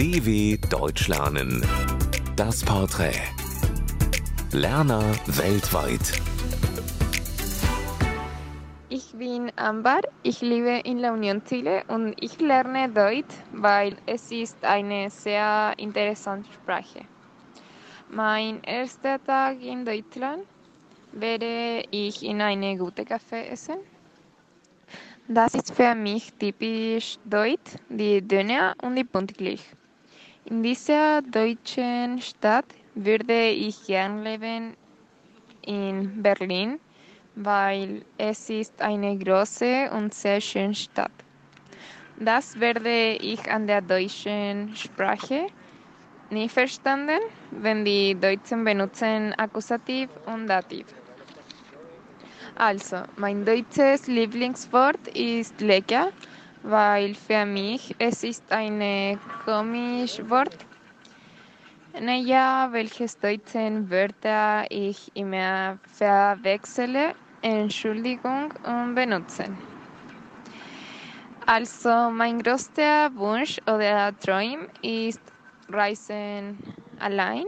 DW Deutsch lernen. Das Porträt. Lerner weltweit. Ich bin Ambar, ich lebe in La Union Chile und ich lerne Deutsch, weil es ist eine sehr interessante Sprache. Mein erster Tag in Deutschland werde ich in eine gute Café essen. Das ist für mich typisch deutsch, die Döner und die Pünktlich. In dieser deutschen Stadt würde ich gern leben in Berlin, weil es ist eine große und sehr schöne Stadt. Das werde ich an der deutschen Sprache nie verstanden, wenn die Deutschen benutzen Akkusativ und Dativ. Also, mein deutsches Lieblingswort ist lecker, weil für mich es ist ein komisches Wort. Naja, welches deutsche Wörter ich immer verwechsele, Entschuldigung und benutzen. Also, mein größter Wunsch oder Traum ist Reisen allein.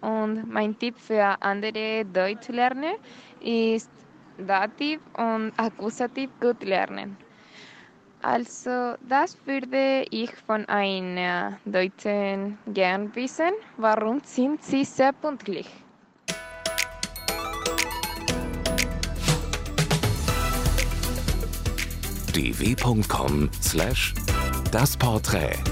Und mein Tipp für andere Deutsch lernen ist Dativ und Akkusativ gut lernen. Also das würde ich von einer Deutschen gern wissen. Warum sind sie sehr pünktlich? dw.com/das Porträt